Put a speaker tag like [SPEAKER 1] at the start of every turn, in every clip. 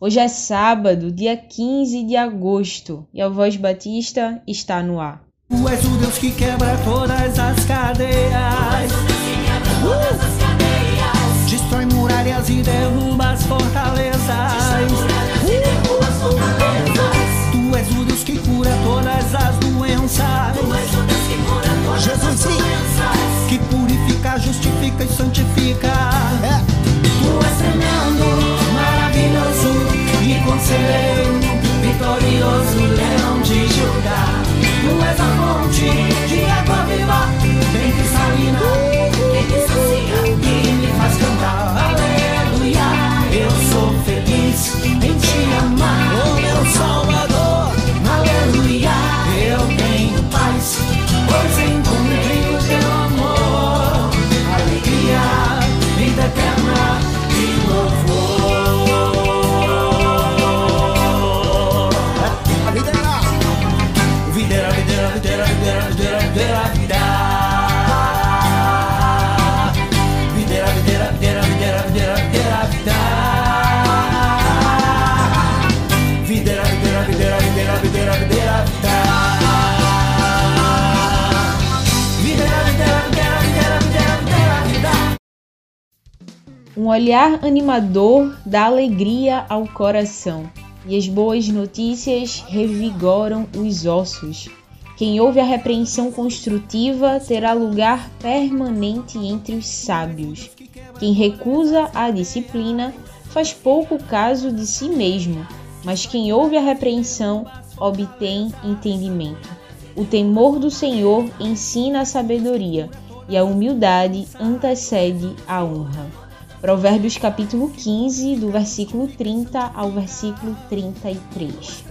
[SPEAKER 1] Hoje é sábado, dia 15 de agosto, e a Voz Batista está no ar.
[SPEAKER 2] Tu és o Deus que quebra todas as cadeias. Uh! Destrói muralhas e derruba as fortalezas. Tu és o Deus que cura todas as doenças. Jesus sim. Que purifica, justifica e santifica. É.
[SPEAKER 1] Um olhar animador dá alegria ao coração, e as boas notícias revigoram os ossos. Quem ouve a repreensão construtiva terá lugar permanente entre os sábios. Quem recusa a disciplina faz pouco caso de si mesmo, mas quem ouve a repreensão obtém entendimento. O temor do Senhor ensina a sabedoria, e a humildade antecede a honra. Provérbios capítulo 15, do versículo 30 ao versículo 33.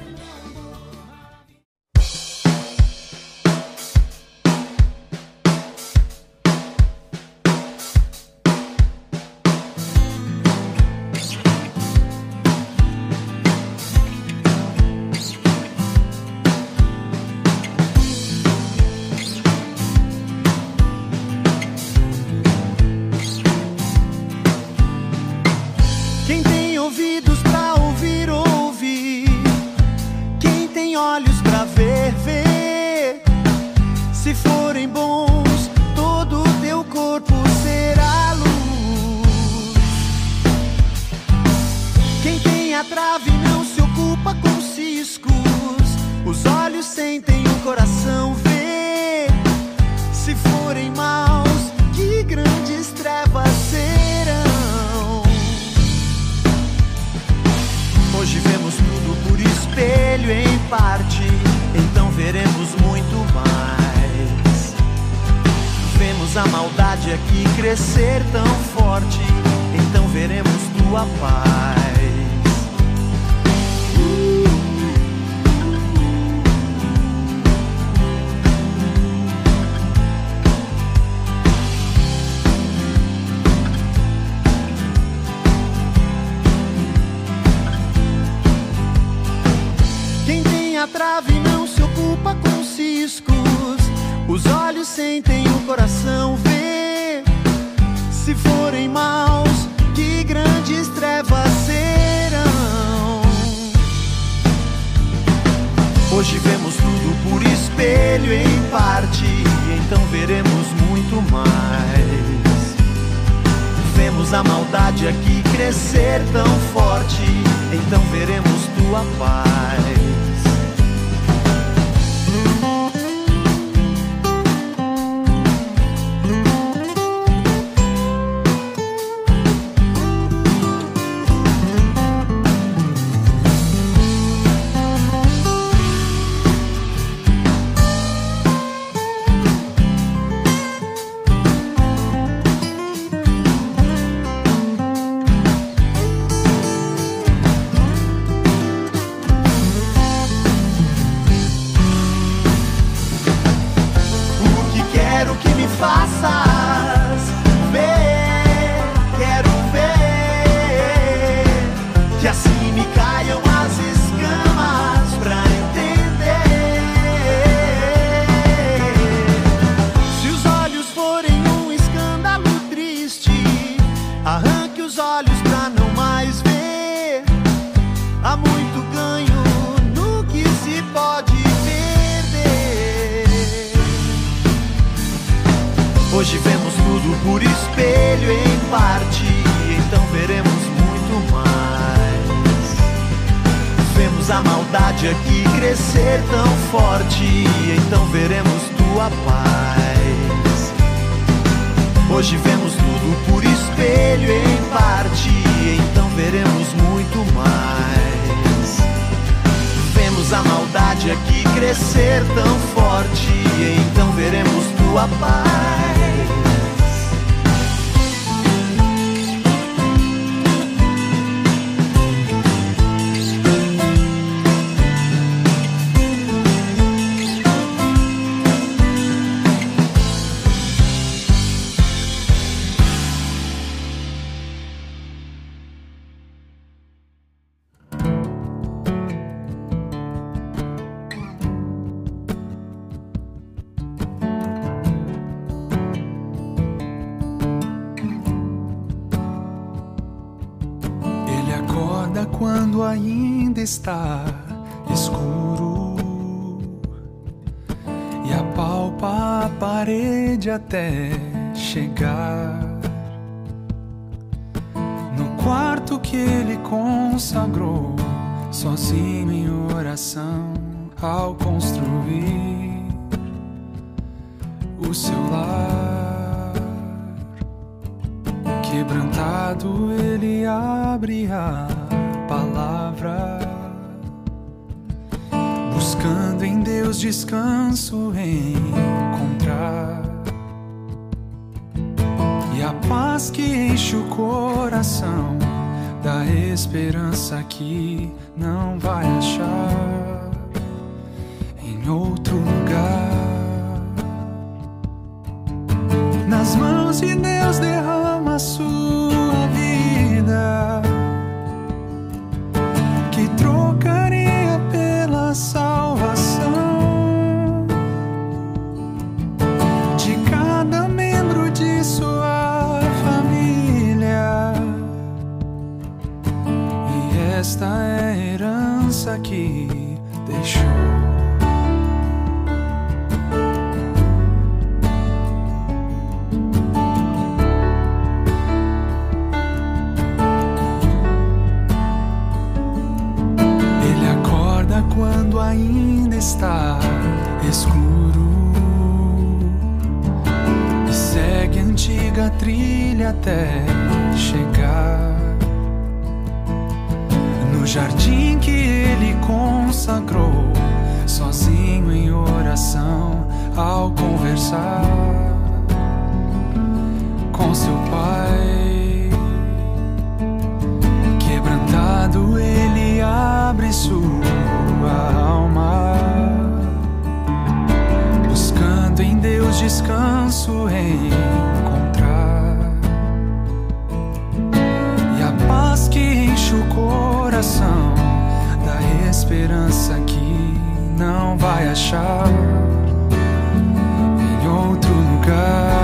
[SPEAKER 2] Então veremos tua paz. Quem tem a trave não se ocupa com ciscos. Os olhos sentem, o coração vê. Se forem maus, que grandes trevas serão. Hoje vemos tudo por espelho em parte, então veremos muito mais. Vemos a maldade aqui crescer tão forte, então veremos tua paz.
[SPEAKER 3] Maldade aqui crescer tão forte, então veremos tua paz. Hoje vemos tudo por espelho em parte, então veremos muito mais. Vemos a maldade aqui crescer tão forte, então veremos tua paz.
[SPEAKER 4] Está escuro e apalpa a parede até chegar no quarto que ele consagrou sozinho em oração ao construir o seu lar. Quebrantado ele abre a palavra buscando em Deus descanso encontrar. E a paz que enche o coração da esperança que não vai achar em outro lugar. Nas mãos de Deus derrama herança que deixou. Ele acorda quando ainda está escuro e segue a antiga trilha até chegar jardim que ele consagrou, sozinho em oração, ao conversar com seu pai. Quebrantado, ele abre sua alma, buscando em Deus descanso encontrar e a paz que enche o corpo coração da esperança que não vai achar em outro lugar.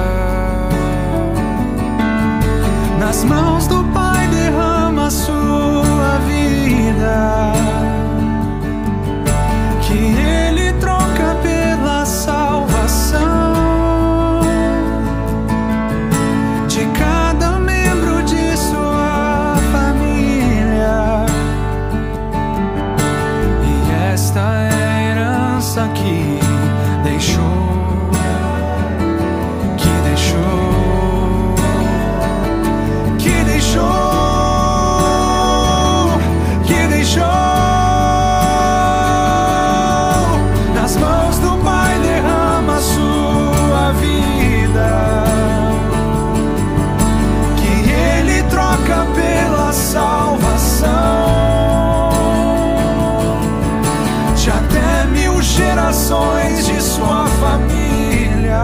[SPEAKER 4] Gerações de sua família.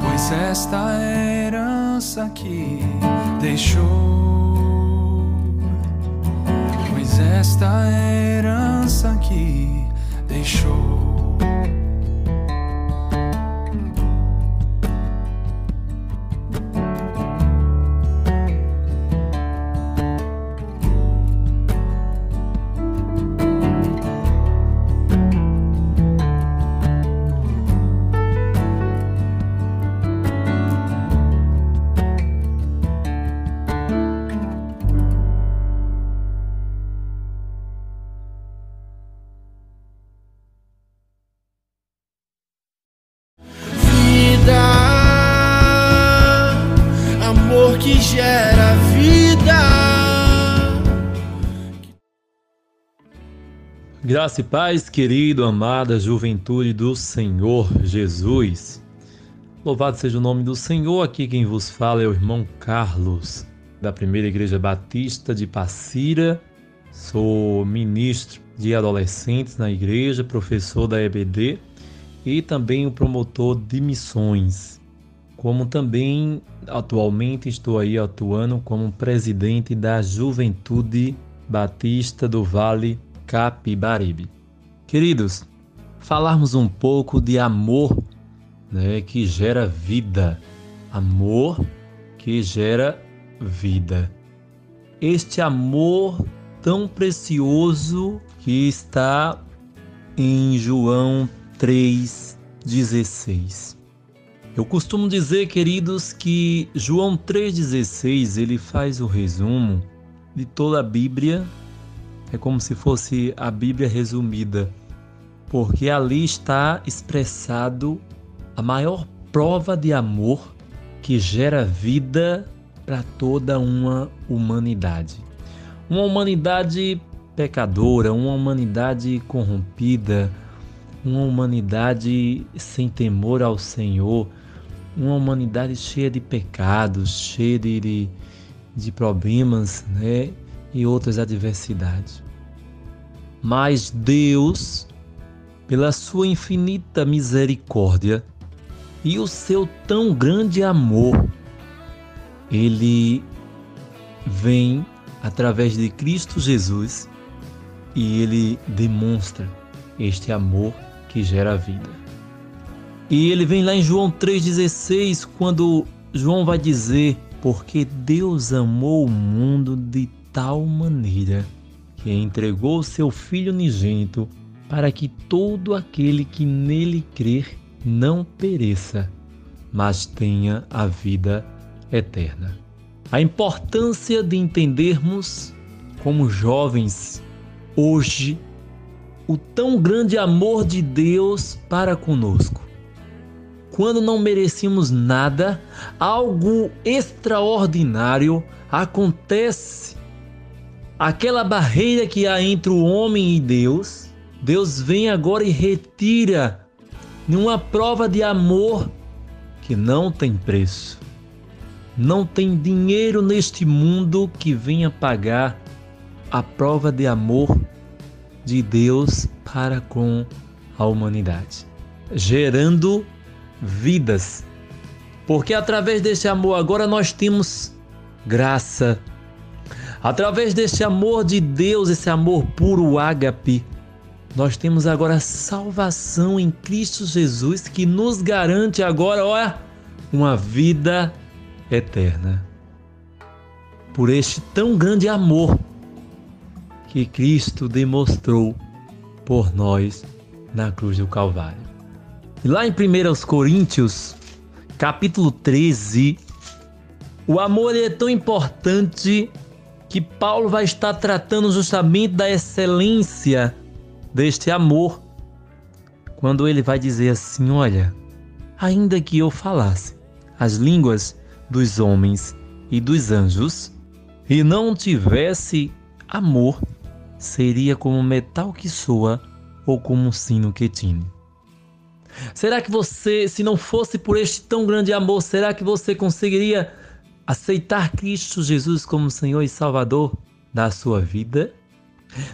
[SPEAKER 4] Pois esta herança que deixou. Pois esta herança que deixou. gera vida.
[SPEAKER 5] Graça e paz, querido, amada juventude do Senhor Jesus. Louvado seja o nome do Senhor. Aqui quem vos fala é o irmão Carlos, da Primeira Igreja Batista de Passira. Sou ministro de adolescentes na igreja, professor da EBD e também o promotor de missões. Como também atualmente estou aí atuando como presidente da Juventude Batista do Vale Capibaribe. Queridos, falarmos um pouco de amor né, que gera vida. Amor que gera vida. Este amor tão precioso que está em João 3,16. Eu costumo dizer, queridos, que João 3,16 ele faz o resumo de toda a Bíblia é como se fosse a Bíblia resumida, porque ali está expressado a maior prova de amor que gera vida para toda uma humanidade. Uma humanidade pecadora, uma humanidade corrompida, uma humanidade sem temor ao Senhor, uma humanidade cheia de pecados, cheia de, de problemas, né? e outras adversidades. Mas Deus, pela sua infinita misericórdia e o seu tão grande amor, ele vem através de Cristo Jesus e ele demonstra este amor que gera vida. E ele vem lá em João 3,16, quando João vai dizer: Porque Deus amou o mundo de tal maneira que entregou seu Filho unigênito para que todo aquele que nele crer não pereça, mas tenha a vida eterna. A importância de entendermos, como jovens, hoje, o tão grande amor de Deus para conosco. Quando não merecíamos nada, algo extraordinário acontece aquela barreira que há entre o homem e Deus, Deus vem agora e retira numa prova de amor que não tem preço. Não tem dinheiro neste mundo que venha pagar a prova de amor de Deus para com a humanidade, gerando vidas. Porque através desse amor agora nós temos graça, Através desse amor de Deus, esse amor puro ágape, nós temos agora salvação em Cristo Jesus que nos garante agora, olha, uma vida eterna. Por este tão grande amor que Cristo demonstrou por nós na cruz do Calvário. Lá em 1 Coríntios, capítulo 13, o amor é tão importante que Paulo vai estar tratando justamente da excelência deste amor, quando ele vai dizer assim: Olha, ainda que eu falasse as línguas dos homens e dos anjos e não tivesse amor, seria como metal que soa ou como um sino que tine. Será que você, se não fosse por este tão grande amor, será que você conseguiria aceitar Cristo Jesus como Senhor e Salvador da sua vida?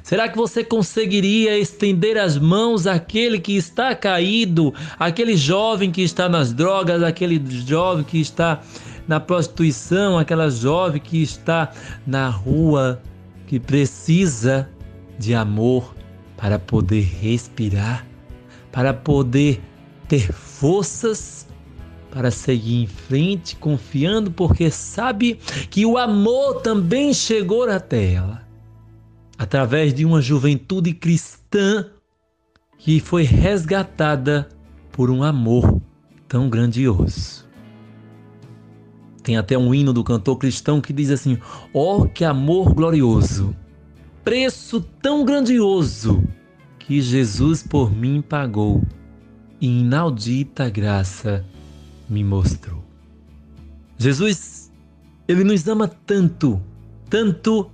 [SPEAKER 5] Será que você conseguiria estender as mãos àquele que está caído, aquele jovem que está nas drogas, aquele jovem que está na prostituição, aquela jovem que está na rua, que precisa de amor para poder respirar, para poder ter forças para seguir em frente, confiando, porque sabe que o amor também chegou até ela, através de uma juventude cristã que foi resgatada por um amor tão grandioso. Tem até um hino do cantor cristão que diz assim: Ó, oh, que amor glorioso, preço tão grandioso que Jesus por mim pagou, e inaudita graça me mostrou. Jesus, ele nos ama tanto, tanto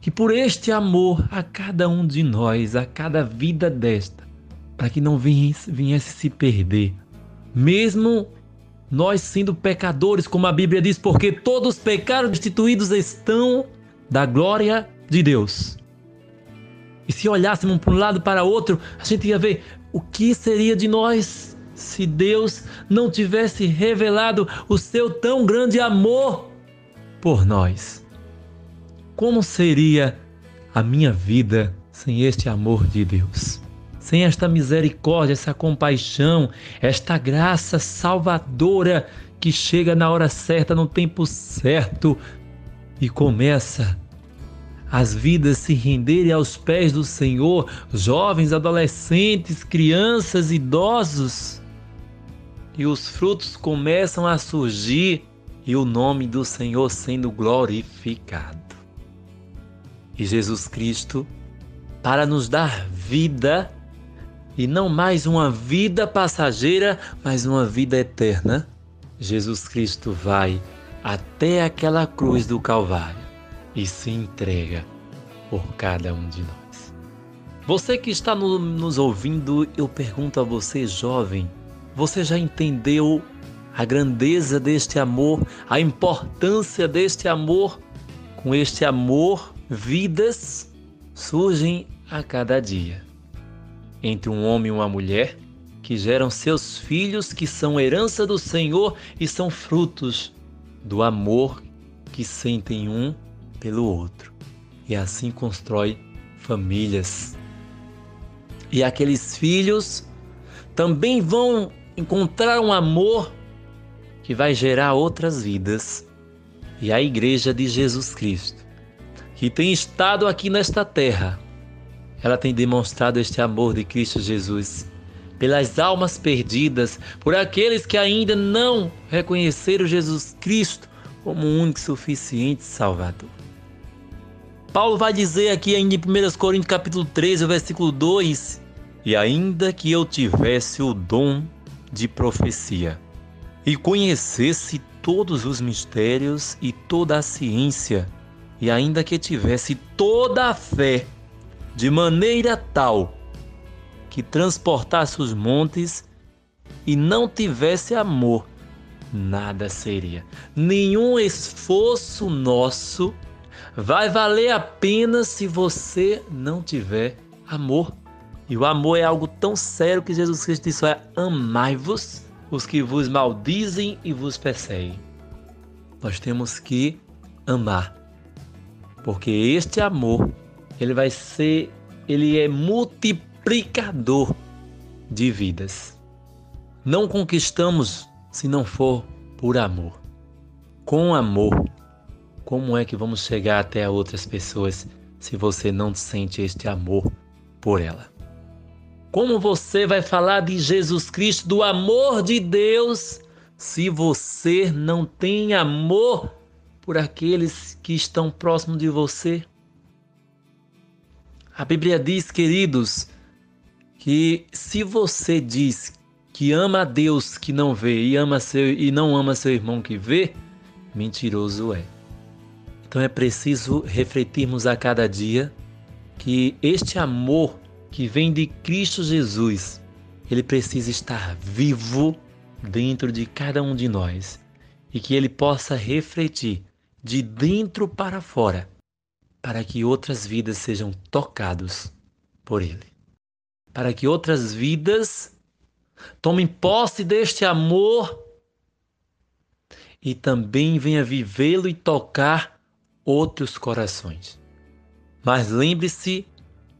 [SPEAKER 5] que por este amor a cada um de nós, a cada vida desta, para que não viesse, viesse se perder, mesmo nós sendo pecadores, como a Bíblia diz, porque todos pecaram, destituídos estão da glória de Deus. E se olhássemos para um lado para outro, a gente ia ver o que seria de nós se Deus não tivesse revelado o seu tão grande amor por nós. Como seria a minha vida sem este amor de Deus? Sem esta misericórdia, essa compaixão, esta graça salvadora que chega na hora certa, no tempo certo e começa as vidas se renderem aos pés do Senhor, jovens, adolescentes, crianças, idosos, e os frutos começam a surgir e o nome do Senhor sendo glorificado e Jesus Cristo para nos dar vida e não mais uma vida passageira, mas uma vida eterna. Jesus Cristo vai até aquela cruz do Calvário e se entrega por cada um de nós. Você que está no, nos ouvindo, eu pergunto a você, jovem, você já entendeu a grandeza deste amor, a importância deste amor? Com este amor, vidas surgem a cada dia. Entre um homem e uma mulher, que geram seus filhos, que são herança do Senhor e são frutos do amor que sentem um pelo outro. E assim constrói famílias. E aqueles filhos também vão encontrar um amor que vai gerar outras vidas. E a Igreja de Jesus Cristo que tem estado aqui nesta terra, ela tem demonstrado este amor de Cristo Jesus pelas almas perdidas, por aqueles que ainda não reconheceram Jesus Cristo como o único suficiente Salvador. Paulo vai dizer aqui ainda em 1 Coríntios capítulo 13, versículo 2, e ainda que eu tivesse o dom de profecia e conhecesse todos os mistérios e toda a ciência, e ainda que tivesse toda a fé, de maneira tal que transportasse os montes e não tivesse amor, nada seria. Nenhum esforço nosso vai valer a pena se você não tiver amor. E o amor é algo tão sério que Jesus Cristo disse: é amai-vos os que vos maldizem e vos perseguem. Nós temos que amar porque este amor, ele vai ser, ele é multiplicador de vidas. Não conquistamos se não for por amor. Com amor, como é que vamos chegar até outras pessoas se você não sente este amor por ela? Como você vai falar de Jesus Cristo, do amor de Deus, se você não tem amor por aqueles que estão próximos de você. A Bíblia diz, queridos, que se você diz que ama a Deus que não vê e, ama seu, e não ama seu irmão que vê, mentiroso é. Então é preciso refletirmos a cada dia que este amor que vem de Cristo Jesus, ele precisa estar vivo dentro de cada um de nós e que ele possa refletir de dentro para fora, para que outras vidas sejam tocadas por Ele. Para que outras vidas tomem posse deste amor e também venha vivê-lo e tocar outros corações. Mas lembre-se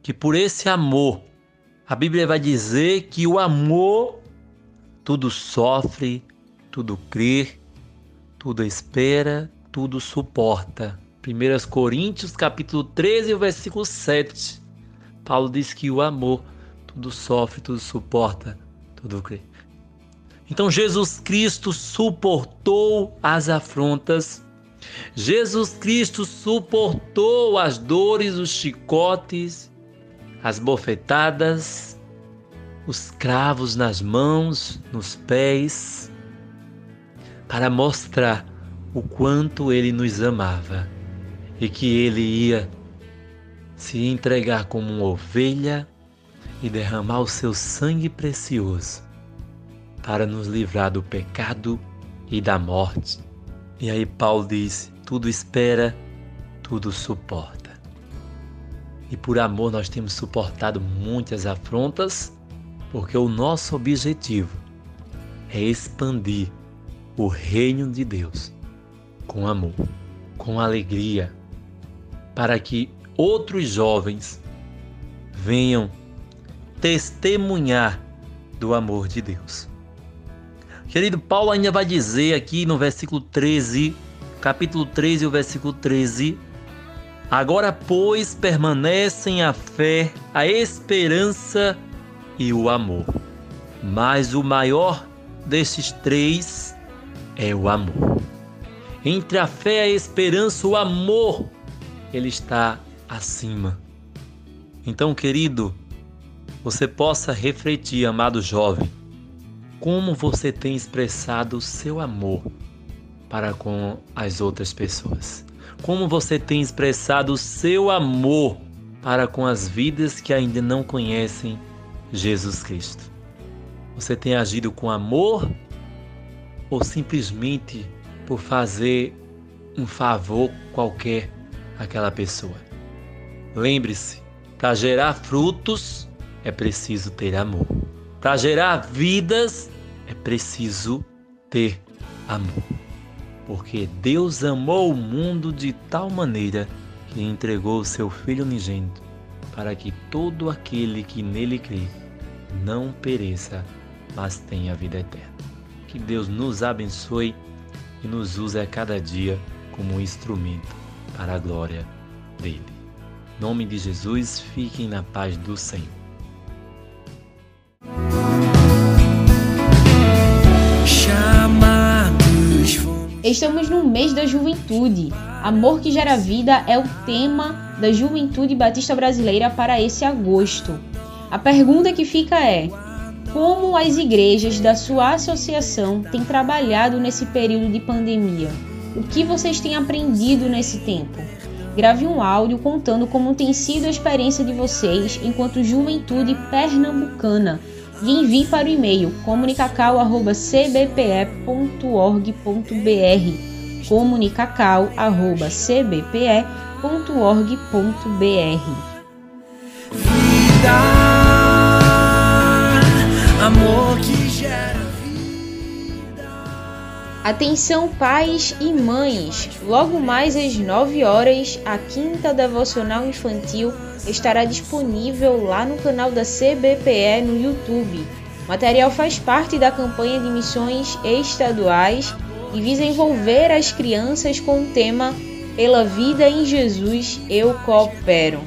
[SPEAKER 5] que por esse amor, a Bíblia vai dizer que o amor tudo sofre, tudo crê, tudo espera, tudo suporta. 1 Coríntios capítulo 13, versículo 7. Paulo diz que o amor tudo sofre, tudo suporta, tudo crê. Então Jesus Cristo suportou as afrontas. Jesus Cristo suportou as dores, os chicotes, as bofetadas, os cravos nas mãos, nos pés, para mostrar o quanto ele nos amava e que ele ia se entregar como uma ovelha e derramar o seu sangue precioso para nos livrar do pecado e da morte. E aí Paulo diz: tudo espera, tudo suporta. E por amor nós temos suportado muitas afrontas, porque o nosso objetivo é expandir o reino de Deus com amor, com alegria, para que outros jovens venham testemunhar do amor de Deus. Querido Paulo ainda vai dizer aqui no versículo 13, capítulo 13, o versículo 13: Agora, pois, permanecem a fé, a esperança e o amor. Mas o maior destes três é o amor. Entre a fé, a esperança, o amor, ele está acima. Então, querido, você possa refletir, amado jovem, como você tem expressado o seu amor para com as outras pessoas. Como você tem expressado o seu amor para com as vidas que ainda não conhecem Jesus Cristo. Você tem agido com amor ou simplesmente por fazer um favor qualquer àquela pessoa? Lembre-se, para gerar frutos é preciso ter amor. Para gerar vidas é preciso ter amor. Porque Deus amou o mundo de tal maneira que entregou o seu Filho unigênito para que todo aquele que nele crê não pereça, mas tenha vida eterna. Que Deus nos abençoe e nos use a cada dia como um instrumento para a glória dele. Em nome de Jesus, fiquem na paz do Senhor.
[SPEAKER 1] Estamos no mês da juventude. Amor que gera vida é o tema da Juventude Batista Brasileira para esse agosto. A pergunta que fica é: como as igrejas da sua associação têm trabalhado nesse período de pandemia? O que vocês têm aprendido nesse tempo? Grave um áudio contando como tem sido a experiência de vocês enquanto juventude pernambucana e envie para o e-mail comunicacau.cbpe.org.br comunicacau.cbpe.org.br Vida amor que gera vida. Atenção, pais e mães! Logo mais às 9 horas, a quinta devocional infantil estará disponível lá no canal da CBPE no YouTube. O material faz parte da campanha de missões estaduais e visa envolver as crianças com o tema Pela Vida em Jesus Eu Coopero.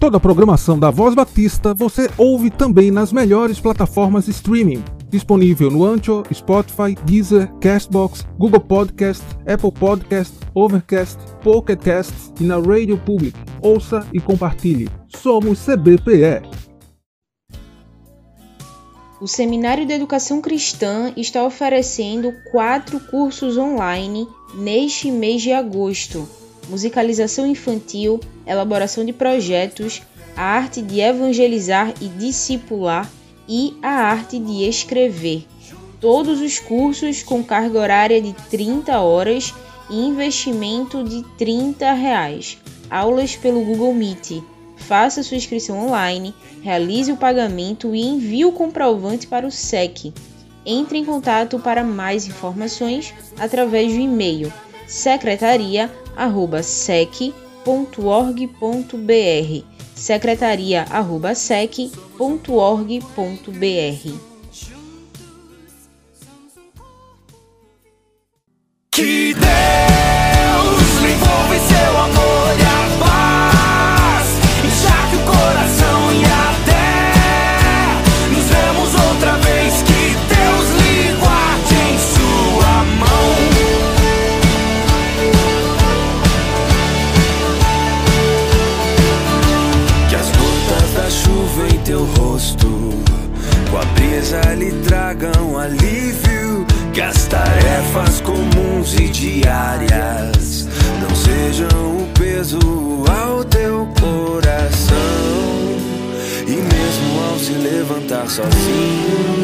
[SPEAKER 6] Toda a programação da Voz Batista você ouve também nas melhores plataformas streaming. Disponível no Ancho, Spotify, Deezer, Castbox, Google Podcast, Apple Podcast, Overcast, Pocket Cast e na Radio Public. Ouça e compartilhe. Somos CBPE.
[SPEAKER 1] O Seminário de Educação Cristã está oferecendo quatro cursos online neste mês de agosto musicalização infantil, elaboração de projetos, a arte de evangelizar e discipular e a arte de escrever. Todos os cursos com carga horária de 30 horas e investimento de 30 reais. Aulas pelo Google Meet. Faça sua inscrição online, realize o pagamento e envie o comprovante para o SEC. Entre em contato para mais informações através do e-mail secretaria@sec.org.br secretaria@sec.org.br
[SPEAKER 7] sozinho.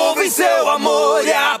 [SPEAKER 7] Envolva em seu amor e a